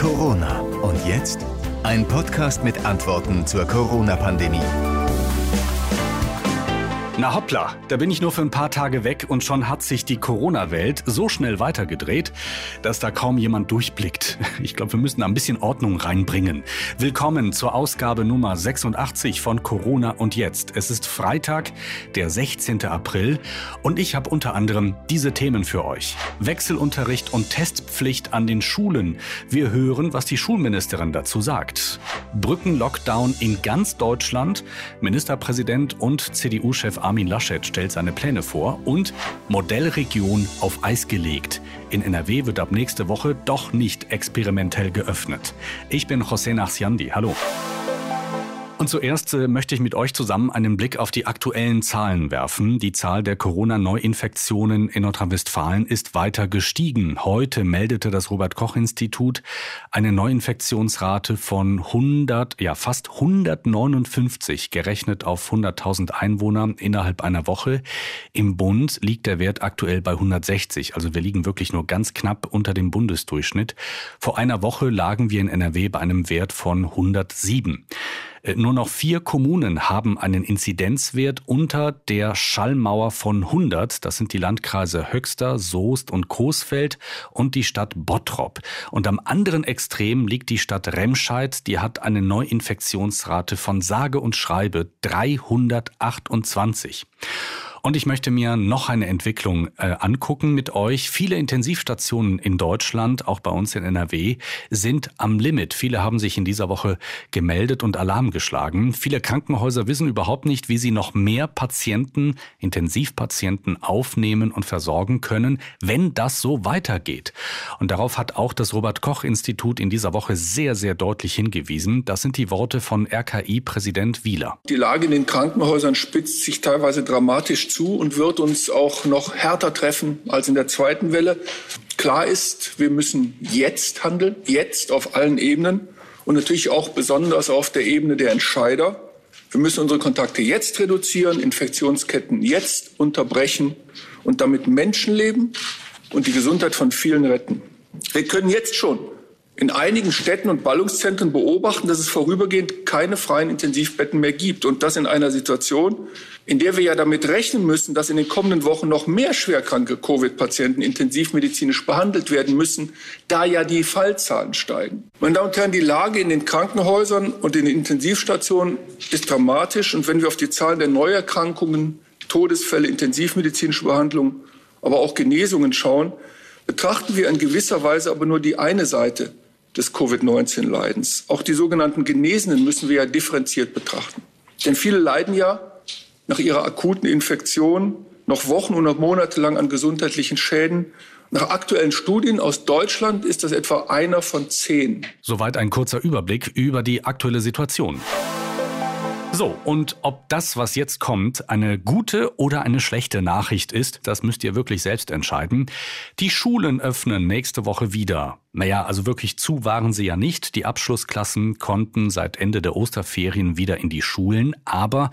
Corona. Und jetzt ein Podcast mit Antworten zur Corona-Pandemie. Na hoppla, da bin ich nur für ein paar Tage weg und schon hat sich die Corona-Welt so schnell weitergedreht, dass da kaum jemand durchblickt. Ich glaube, wir müssen da ein bisschen Ordnung reinbringen. Willkommen zur Ausgabe Nummer 86 von Corona und jetzt. Es ist Freitag, der 16. April und ich habe unter anderem diese Themen für euch. Wechselunterricht und Testpflicht an den Schulen. Wir hören, was die Schulministerin dazu sagt. Brückenlockdown in ganz Deutschland. Ministerpräsident und CDU-Chef Armin Laschet stellt seine Pläne vor und Modellregion auf Eis gelegt. In NRW wird ab nächste Woche doch nicht experimentell geöffnet. Ich bin José Nachsiandi. Hallo. Und zuerst äh, möchte ich mit euch zusammen einen Blick auf die aktuellen Zahlen werfen. Die Zahl der Corona-Neuinfektionen in Nordrhein-Westfalen ist weiter gestiegen. Heute meldete das Robert-Koch-Institut eine Neuinfektionsrate von 100, ja fast 159 gerechnet auf 100.000 Einwohner innerhalb einer Woche. Im Bund liegt der Wert aktuell bei 160. Also wir liegen wirklich nur ganz knapp unter dem Bundesdurchschnitt. Vor einer Woche lagen wir in NRW bei einem Wert von 107. Äh, nur noch vier Kommunen haben einen Inzidenzwert unter der Schallmauer von 100. Das sind die Landkreise Höxter, Soest und Coesfeld und die Stadt Bottrop. Und am anderen Extrem liegt die Stadt Remscheid. Die hat eine Neuinfektionsrate von sage und schreibe 328. Und ich möchte mir noch eine Entwicklung äh, angucken mit euch. Viele Intensivstationen in Deutschland, auch bei uns in NRW, sind am Limit. Viele haben sich in dieser Woche gemeldet und Alarm geschlagen. Viele Krankenhäuser wissen überhaupt nicht, wie sie noch mehr Patienten, Intensivpatienten aufnehmen und versorgen können, wenn das so weitergeht. Und darauf hat auch das Robert Koch Institut in dieser Woche sehr, sehr deutlich hingewiesen. Das sind die Worte von RKI-Präsident Wieler. Die Lage in den Krankenhäusern spitzt sich teilweise dramatisch zu und wird uns auch noch härter treffen als in der zweiten Welle. Klar ist, wir müssen jetzt handeln, jetzt auf allen Ebenen und natürlich auch besonders auf der Ebene der Entscheider. Wir müssen unsere Kontakte jetzt reduzieren, Infektionsketten jetzt unterbrechen und damit Menschenleben und die Gesundheit von vielen retten. Wir können jetzt schon in einigen Städten und Ballungszentren beobachten, dass es vorübergehend keine freien Intensivbetten mehr gibt. Und das in einer Situation, in der wir ja damit rechnen müssen, dass in den kommenden Wochen noch mehr schwerkranke Covid-Patienten intensivmedizinisch behandelt werden müssen, da ja die Fallzahlen steigen. Meine Damen und Herren, die Lage in den Krankenhäusern und in den Intensivstationen ist dramatisch. Und wenn wir auf die Zahlen der Neuerkrankungen, Todesfälle, intensivmedizinische Behandlung, aber auch Genesungen schauen, betrachten wir in gewisser Weise aber nur die eine Seite des Covid-19-Leidens. Auch die sogenannten Genesenen müssen wir ja differenziert betrachten. Denn viele leiden ja nach ihrer akuten Infektion noch Wochen oder Monate lang an gesundheitlichen Schäden. Nach aktuellen Studien aus Deutschland ist das etwa einer von zehn. Soweit ein kurzer Überblick über die aktuelle Situation. So, und ob das, was jetzt kommt, eine gute oder eine schlechte Nachricht ist, das müsst ihr wirklich selbst entscheiden. Die Schulen öffnen nächste Woche wieder. Naja, also wirklich zu waren sie ja nicht. Die Abschlussklassen konnten seit Ende der Osterferien wieder in die Schulen, aber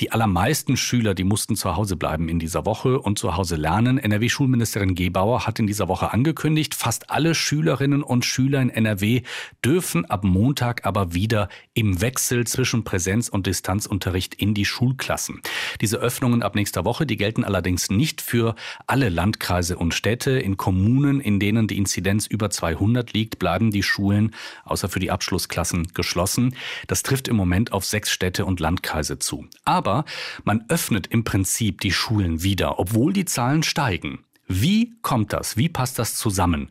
die allermeisten Schüler, die mussten zu Hause bleiben in dieser Woche und zu Hause lernen. NRW-Schulministerin Gebauer hat in dieser Woche angekündigt, fast alle Schülerinnen und Schüler in NRW dürfen ab Montag aber wieder im Wechsel zwischen Präsenz- und Distanzunterricht in die Schulklassen. Diese Öffnungen ab nächster Woche, die gelten allerdings nicht für alle Landkreise und Städte. In Kommunen, in denen die Inzidenz über zwei 200 liegt, bleiben die Schulen außer für die Abschlussklassen geschlossen. Das trifft im Moment auf sechs Städte und Landkreise zu. Aber man öffnet im Prinzip die Schulen wieder, obwohl die Zahlen steigen. Wie kommt das? Wie passt das zusammen?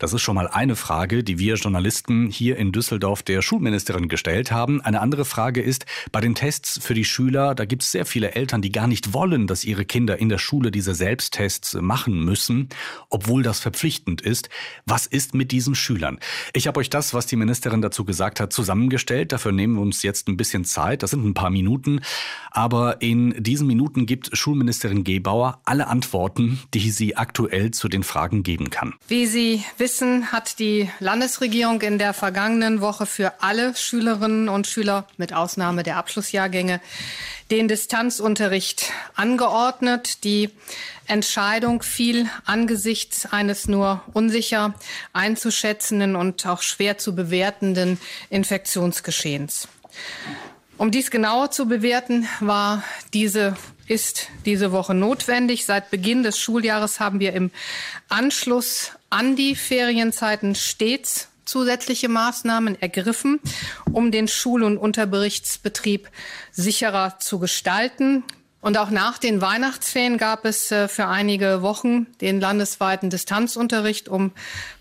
Das ist schon mal eine Frage, die wir Journalisten hier in Düsseldorf der Schulministerin gestellt haben. Eine andere Frage ist, bei den Tests für die Schüler, da gibt es sehr viele Eltern, die gar nicht wollen, dass ihre Kinder in der Schule diese Selbsttests machen müssen, obwohl das verpflichtend ist. Was ist mit diesen Schülern? Ich habe euch das, was die Ministerin dazu gesagt hat, zusammengestellt. Dafür nehmen wir uns jetzt ein bisschen Zeit. Das sind ein paar Minuten. Aber in diesen Minuten gibt Schulministerin Gebauer alle Antworten, die sie aktuell zu den Fragen geben kann. Wie Sie wissen, hat die Landesregierung in der vergangenen Woche für alle Schülerinnen und Schüler mit Ausnahme der Abschlussjahrgänge den Distanzunterricht angeordnet. Die Entscheidung fiel angesichts eines nur unsicher einzuschätzenden und auch schwer zu bewertenden Infektionsgeschehens. Um dies genauer zu bewerten, war diese ist diese Woche notwendig. Seit Beginn des Schuljahres haben wir im Anschluss an die Ferienzeiten stets zusätzliche Maßnahmen ergriffen, um den Schul- und Unterberichtsbetrieb sicherer zu gestalten. Und auch nach den Weihnachtsferien gab es äh, für einige Wochen den landesweiten Distanzunterricht, um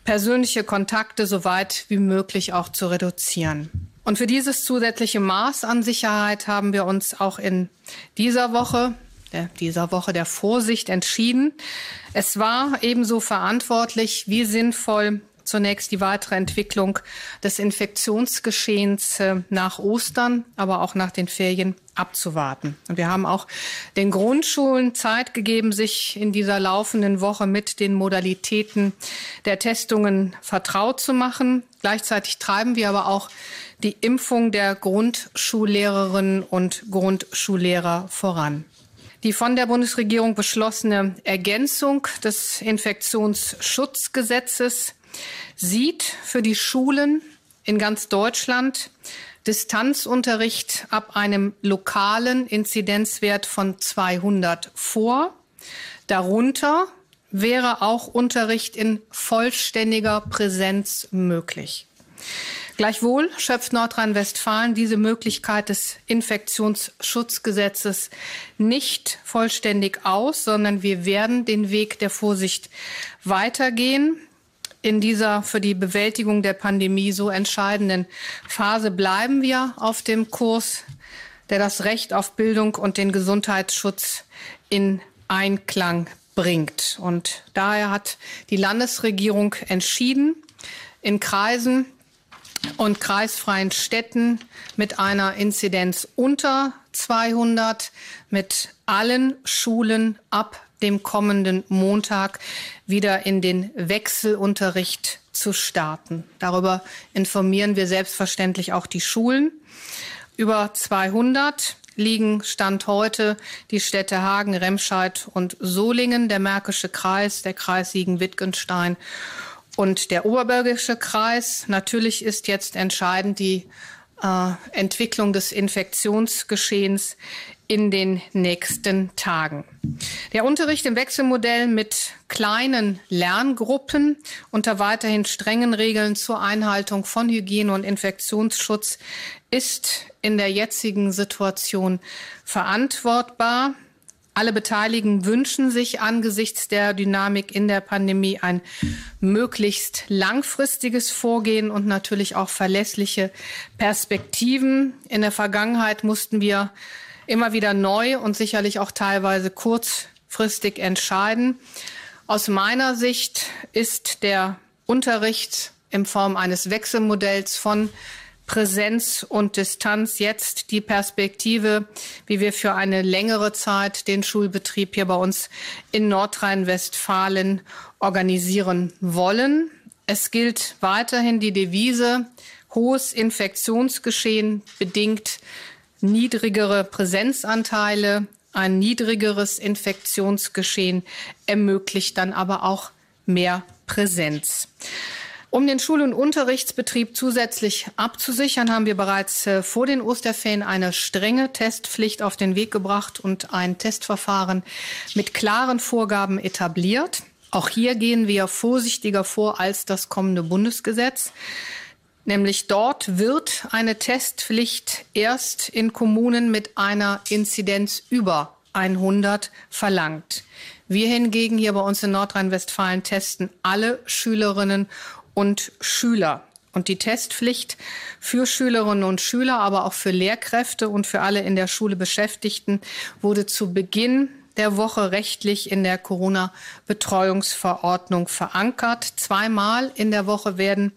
persönliche Kontakte so weit wie möglich auch zu reduzieren. Und für dieses zusätzliche Maß an Sicherheit haben wir uns auch in dieser Woche, der, dieser Woche der Vorsicht entschieden. Es war ebenso verantwortlich wie sinnvoll, zunächst die weitere Entwicklung des Infektionsgeschehens äh, nach Ostern, aber auch nach den Ferien abzuwarten. Und wir haben auch den Grundschulen Zeit gegeben, sich in dieser laufenden Woche mit den Modalitäten der Testungen vertraut zu machen. Gleichzeitig treiben wir aber auch die Impfung der Grundschullehrerinnen und Grundschullehrer voran. Die von der Bundesregierung beschlossene Ergänzung des Infektionsschutzgesetzes sieht für die Schulen in ganz Deutschland Distanzunterricht ab einem lokalen Inzidenzwert von 200 vor. Darunter wäre auch Unterricht in vollständiger Präsenz möglich. Gleichwohl schöpft Nordrhein-Westfalen diese Möglichkeit des Infektionsschutzgesetzes nicht vollständig aus, sondern wir werden den Weg der Vorsicht weitergehen. In dieser für die Bewältigung der Pandemie so entscheidenden Phase bleiben wir auf dem Kurs, der das Recht auf Bildung und den Gesundheitsschutz in Einklang bringt. Und daher hat die Landesregierung entschieden, in Kreisen und kreisfreien Städten mit einer Inzidenz unter 200 mit allen Schulen ab dem kommenden Montag wieder in den Wechselunterricht zu starten. Darüber informieren wir selbstverständlich auch die Schulen. Über 200 liegen Stand heute die Städte Hagen, Remscheid und Solingen, der Märkische Kreis, der Kreis Siegen-Wittgenstein und der Oberbergische Kreis. Natürlich ist jetzt entscheidend die äh, Entwicklung des Infektionsgeschehens in den nächsten Tagen. Der Unterricht im Wechselmodell mit kleinen Lerngruppen unter weiterhin strengen Regeln zur Einhaltung von Hygiene und Infektionsschutz ist in der jetzigen Situation verantwortbar. Alle Beteiligten wünschen sich angesichts der Dynamik in der Pandemie ein möglichst langfristiges Vorgehen und natürlich auch verlässliche Perspektiven. In der Vergangenheit mussten wir immer wieder neu und sicherlich auch teilweise kurzfristig entscheiden. Aus meiner Sicht ist der Unterricht in Form eines Wechselmodells von Präsenz und Distanz jetzt die Perspektive, wie wir für eine längere Zeit den Schulbetrieb hier bei uns in Nordrhein-Westfalen organisieren wollen. Es gilt weiterhin die Devise, hohes Infektionsgeschehen bedingt niedrigere Präsenzanteile, ein niedrigeres Infektionsgeschehen ermöglicht dann aber auch mehr Präsenz. Um den Schul- und Unterrichtsbetrieb zusätzlich abzusichern, haben wir bereits äh, vor den Osterferien eine strenge Testpflicht auf den Weg gebracht und ein Testverfahren mit klaren Vorgaben etabliert. Auch hier gehen wir vorsichtiger vor als das kommende Bundesgesetz. Nämlich dort wird eine Testpflicht erst in Kommunen mit einer Inzidenz über 100 verlangt. Wir hingegen hier bei uns in Nordrhein-Westfalen testen alle Schülerinnen und Schüler. Und die Testpflicht für Schülerinnen und Schüler, aber auch für Lehrkräfte und für alle in der Schule Beschäftigten wurde zu Beginn der Woche rechtlich in der Corona-Betreuungsverordnung verankert. Zweimal in der Woche werden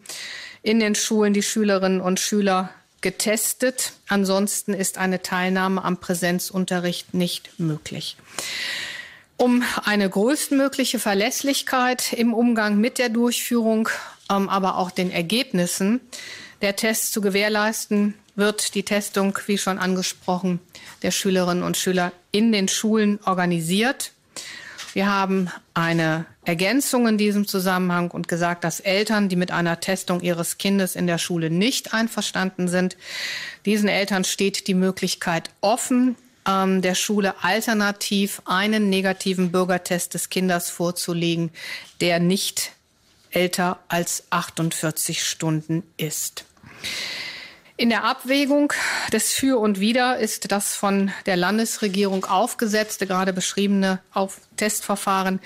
in den Schulen die Schülerinnen und Schüler getestet. Ansonsten ist eine Teilnahme am Präsenzunterricht nicht möglich. Um eine größtmögliche Verlässlichkeit im Umgang mit der Durchführung, aber auch den Ergebnissen der Tests zu gewährleisten, wird die Testung, wie schon angesprochen, der Schülerinnen und Schüler in den Schulen organisiert. Wir haben eine Ergänzung in diesem Zusammenhang und gesagt, dass Eltern, die mit einer Testung ihres Kindes in der Schule nicht einverstanden sind, diesen Eltern steht die Möglichkeit offen, ähm, der Schule alternativ einen negativen Bürgertest des Kindes vorzulegen, der nicht älter als 48 Stunden ist. In der Abwägung des Für und Wider ist das von der Landesregierung aufgesetzte, gerade beschriebene Testverfahren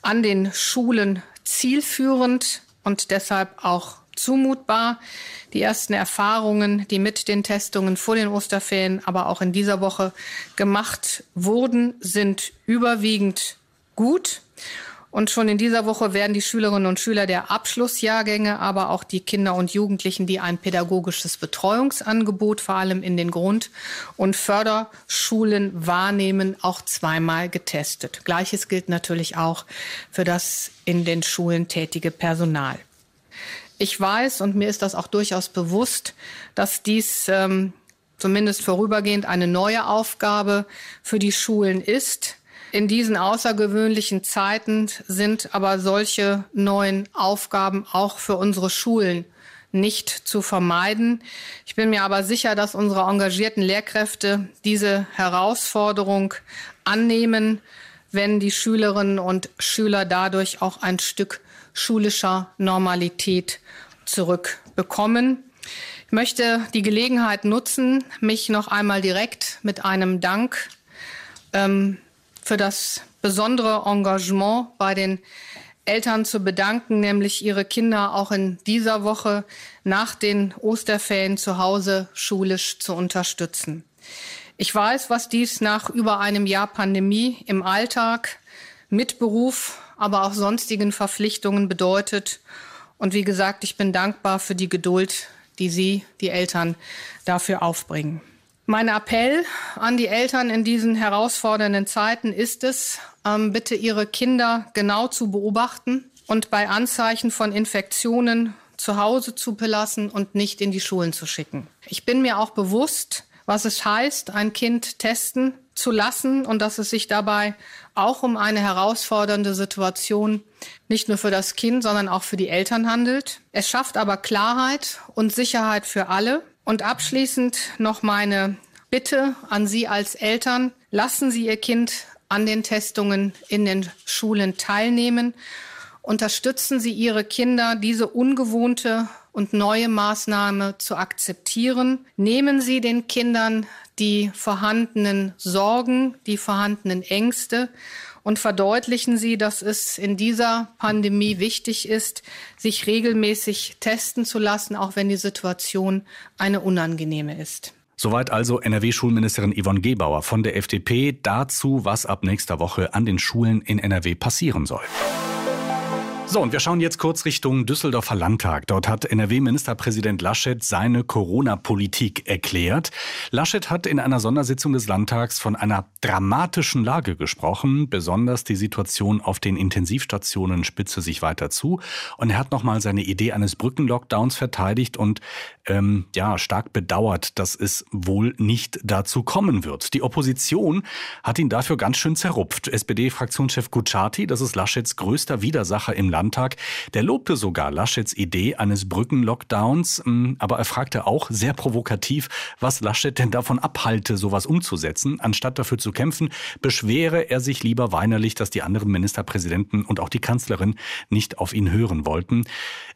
an den Schulen zielführend und deshalb auch zumutbar. Die ersten Erfahrungen, die mit den Testungen vor den Osterferien, aber auch in dieser Woche gemacht wurden, sind überwiegend gut. Und schon in dieser Woche werden die Schülerinnen und Schüler der Abschlussjahrgänge, aber auch die Kinder und Jugendlichen, die ein pädagogisches Betreuungsangebot vor allem in den Grund- und Förderschulen wahrnehmen, auch zweimal getestet. Gleiches gilt natürlich auch für das in den Schulen tätige Personal. Ich weiß, und mir ist das auch durchaus bewusst, dass dies ähm, zumindest vorübergehend eine neue Aufgabe für die Schulen ist. In diesen außergewöhnlichen Zeiten sind aber solche neuen Aufgaben auch für unsere Schulen nicht zu vermeiden. Ich bin mir aber sicher, dass unsere engagierten Lehrkräfte diese Herausforderung annehmen, wenn die Schülerinnen und Schüler dadurch auch ein Stück schulischer Normalität zurückbekommen. Ich möchte die Gelegenheit nutzen, mich noch einmal direkt mit einem Dank ähm, für das besondere Engagement bei den Eltern zu bedanken, nämlich ihre Kinder auch in dieser Woche nach den Osterferien zu Hause schulisch zu unterstützen. Ich weiß, was dies nach über einem Jahr Pandemie im Alltag mit Beruf, aber auch sonstigen Verpflichtungen bedeutet. Und wie gesagt, ich bin dankbar für die Geduld, die Sie, die Eltern, dafür aufbringen. Mein Appell an die Eltern in diesen herausfordernden Zeiten ist es, ähm, bitte ihre Kinder genau zu beobachten und bei Anzeichen von Infektionen zu Hause zu belassen und nicht in die Schulen zu schicken. Ich bin mir auch bewusst, was es heißt, ein Kind testen zu lassen und dass es sich dabei auch um eine herausfordernde Situation nicht nur für das Kind, sondern auch für die Eltern handelt. Es schafft aber Klarheit und Sicherheit für alle. Und abschließend noch meine Bitte an Sie als Eltern. Lassen Sie Ihr Kind an den Testungen in den Schulen teilnehmen. Unterstützen Sie Ihre Kinder, diese ungewohnte und neue Maßnahme zu akzeptieren. Nehmen Sie den Kindern die vorhandenen Sorgen, die vorhandenen Ängste und verdeutlichen Sie, dass es in dieser Pandemie wichtig ist, sich regelmäßig testen zu lassen, auch wenn die Situation eine unangenehme ist. Soweit also NRW-Schulministerin Yvonne Gebauer von der FDP dazu, was ab nächster Woche an den Schulen in NRW passieren soll. So, und wir schauen jetzt kurz Richtung Düsseldorfer Landtag. Dort hat NRW-Ministerpräsident Laschet seine Corona-Politik erklärt. Laschet hat in einer Sondersitzung des Landtags von einer dramatischen Lage gesprochen. Besonders die Situation auf den Intensivstationen spitze sich weiter zu. Und er hat nochmal seine Idee eines Brückenlockdowns verteidigt und ähm, ja, stark bedauert, dass es wohl nicht dazu kommen wird. Die Opposition hat ihn dafür ganz schön zerrupft. SPD-Fraktionschef Kutschaty, das ist Laschets größter Widersacher im Land, Landtag. Der lobte sogar Laschets Idee eines Brückenlockdowns, hm, aber er fragte auch sehr provokativ, was Laschet denn davon abhalte, sowas umzusetzen. Anstatt dafür zu kämpfen, beschwere er sich lieber weinerlich, dass die anderen Ministerpräsidenten und auch die Kanzlerin nicht auf ihn hören wollten.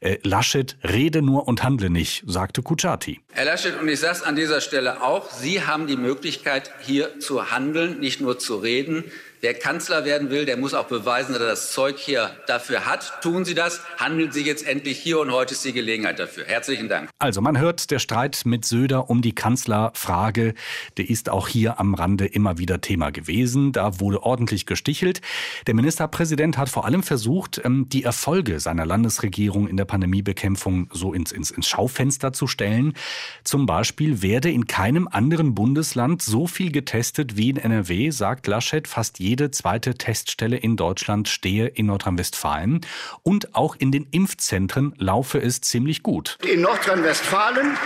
Äh, Laschet rede nur und handle nicht, sagte Kutschaty. Herr Laschet, und ich sage es an dieser Stelle auch, Sie haben die Möglichkeit, hier zu handeln, nicht nur zu reden. Wer Kanzler werden will, der muss auch beweisen, dass er das Zeug hier dafür hat. Tun Sie das. Handeln Sie jetzt endlich hier und heute ist die Gelegenheit dafür. Herzlichen Dank. Also man hört, der Streit mit Söder um die Kanzlerfrage, der ist auch hier am Rande immer wieder Thema gewesen. Da wurde ordentlich gestichelt. Der Ministerpräsident hat vor allem versucht, ähm, die Erfolge seiner Landesregierung in der Pandemiebekämpfung so ins, ins, ins Schaufenster zu stellen. Zum Beispiel werde in keinem anderen Bundesland so viel getestet wie in NRW, sagt Laschet. Fast jede zweite Teststelle in Deutschland stehe in Nordrhein-Westfalen und auch in den Impfzentren laufe es ziemlich gut. In Nordrhein-Westfalen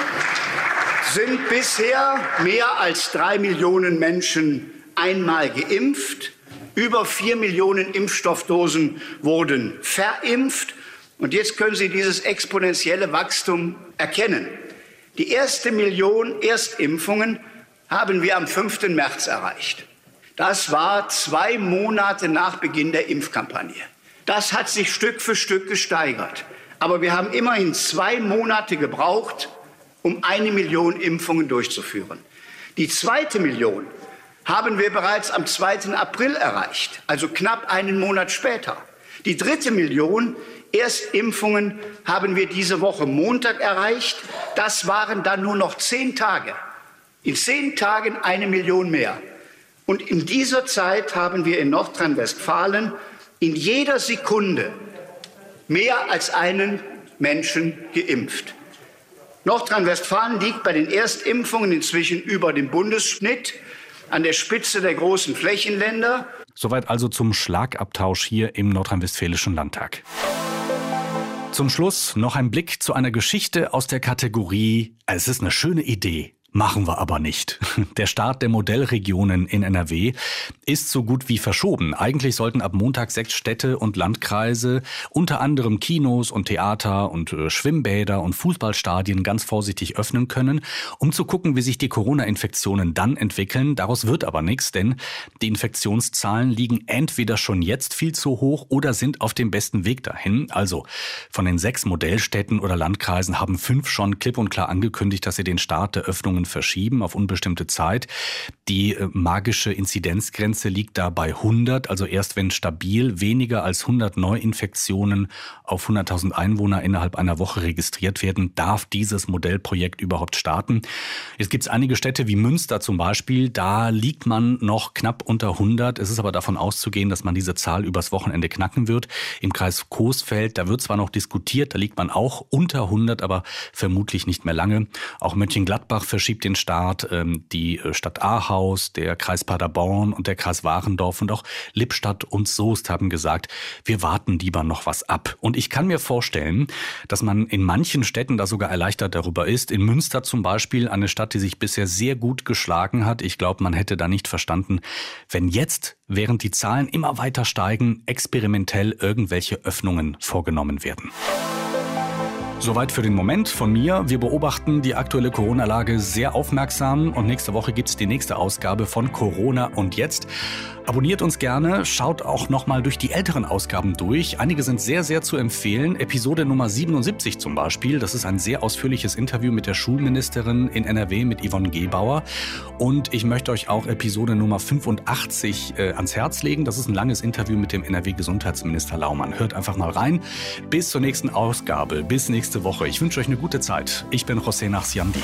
sind bisher mehr als drei Millionen Menschen einmal geimpft. Über vier Millionen Impfstoffdosen wurden verimpft. Und jetzt können Sie dieses exponentielle Wachstum erkennen. Die erste Million Erstimpfungen haben wir am 5. März erreicht. Das war zwei Monate nach Beginn der Impfkampagne. Das hat sich Stück für Stück gesteigert. Aber wir haben immerhin zwei Monate gebraucht, um eine Million Impfungen durchzuführen. Die zweite Million haben wir bereits am 2. April erreicht, also knapp einen Monat später. Die dritte Million Erstimpfungen haben wir diese Woche Montag erreicht. Das waren dann nur noch zehn Tage. In zehn Tagen eine Million mehr. Und in dieser Zeit haben wir in Nordrhein-Westfalen in jeder Sekunde mehr als einen Menschen geimpft. Nordrhein-Westfalen liegt bei den Erstimpfungen inzwischen über dem Bundesschnitt an der Spitze der großen Flächenländer. Soweit also zum Schlagabtausch hier im Nordrhein-Westfälischen Landtag. Zum Schluss noch ein Blick zu einer Geschichte aus der Kategorie Es ist eine schöne Idee, Machen wir aber nicht. Der Start der Modellregionen in NRW ist so gut wie verschoben. Eigentlich sollten ab Montag sechs Städte und Landkreise, unter anderem Kinos und Theater und äh, Schwimmbäder und Fußballstadien ganz vorsichtig öffnen können, um zu gucken, wie sich die Corona-Infektionen dann entwickeln. Daraus wird aber nichts, denn die Infektionszahlen liegen entweder schon jetzt viel zu hoch oder sind auf dem besten Weg dahin. Also von den sechs Modellstädten oder Landkreisen haben fünf schon klipp und klar angekündigt, dass sie den Start der Öffnungen Impfungen verschieben auf unbestimmte Zeit. Die äh, magische Inzidenzgrenze liegt da bei 100, also erst wenn stabil weniger als 100 Neuinfektionen auf 100.000 Einwohner innerhalb einer Woche registriert werden, darf dieses Modellprojekt überhaupt starten. Jetzt gibt es einige Städte wie Münster zum Beispiel, da liegt man noch knapp unter 100. Es ist aber davon auszugehen, dass man diese Zahl übers Wochenende knacken wird. Im Kreis Coesfeld, da wird zwar noch diskutiert, da liegt man auch unter 100, aber vermutlich nicht mehr lange. Auch Mönchengladbach verschiebt verschiebt den Start. Ähm, die äh, Stadt Ahaus, der Kreis Paderborn und der Kreis Warendorf und auch Lippstadt und Soest haben gesagt, wir warten lieber noch was ab. Und ich kann mir vorstellen, dass man in manchen Städten da sogar erleichtert darüber ist. In Münster zum Beispiel, eine Stadt, die sich bisher sehr gut geschlagen hat. Ich glaube, man hätte da nicht verstanden, wenn jetzt, während die Zahlen immer weiter steigen, experimentell irgendwelche Öffnungen vorgenommen werden. Soweit für den Moment von mir. Wir beobachten die aktuelle Corona-Lage sehr aufmerksam und nächste Woche gibt es die nächste Ausgabe von Corona und jetzt. Abonniert uns gerne, schaut auch nochmal durch die älteren Ausgaben durch. Einige sind sehr, sehr zu empfehlen. Episode Nummer 77 zum Beispiel. Das ist ein sehr ausführliches Interview mit der Schulministerin in NRW, mit Yvonne Gebauer. Und ich möchte euch auch Episode Nummer 85 äh, ans Herz legen. Das ist ein langes Interview mit dem NRW-Gesundheitsminister Laumann. Hört einfach mal rein. Bis zur nächsten Ausgabe, bis nächste Woche. Ich wünsche euch eine gute Zeit. Ich bin José Nachsiandi.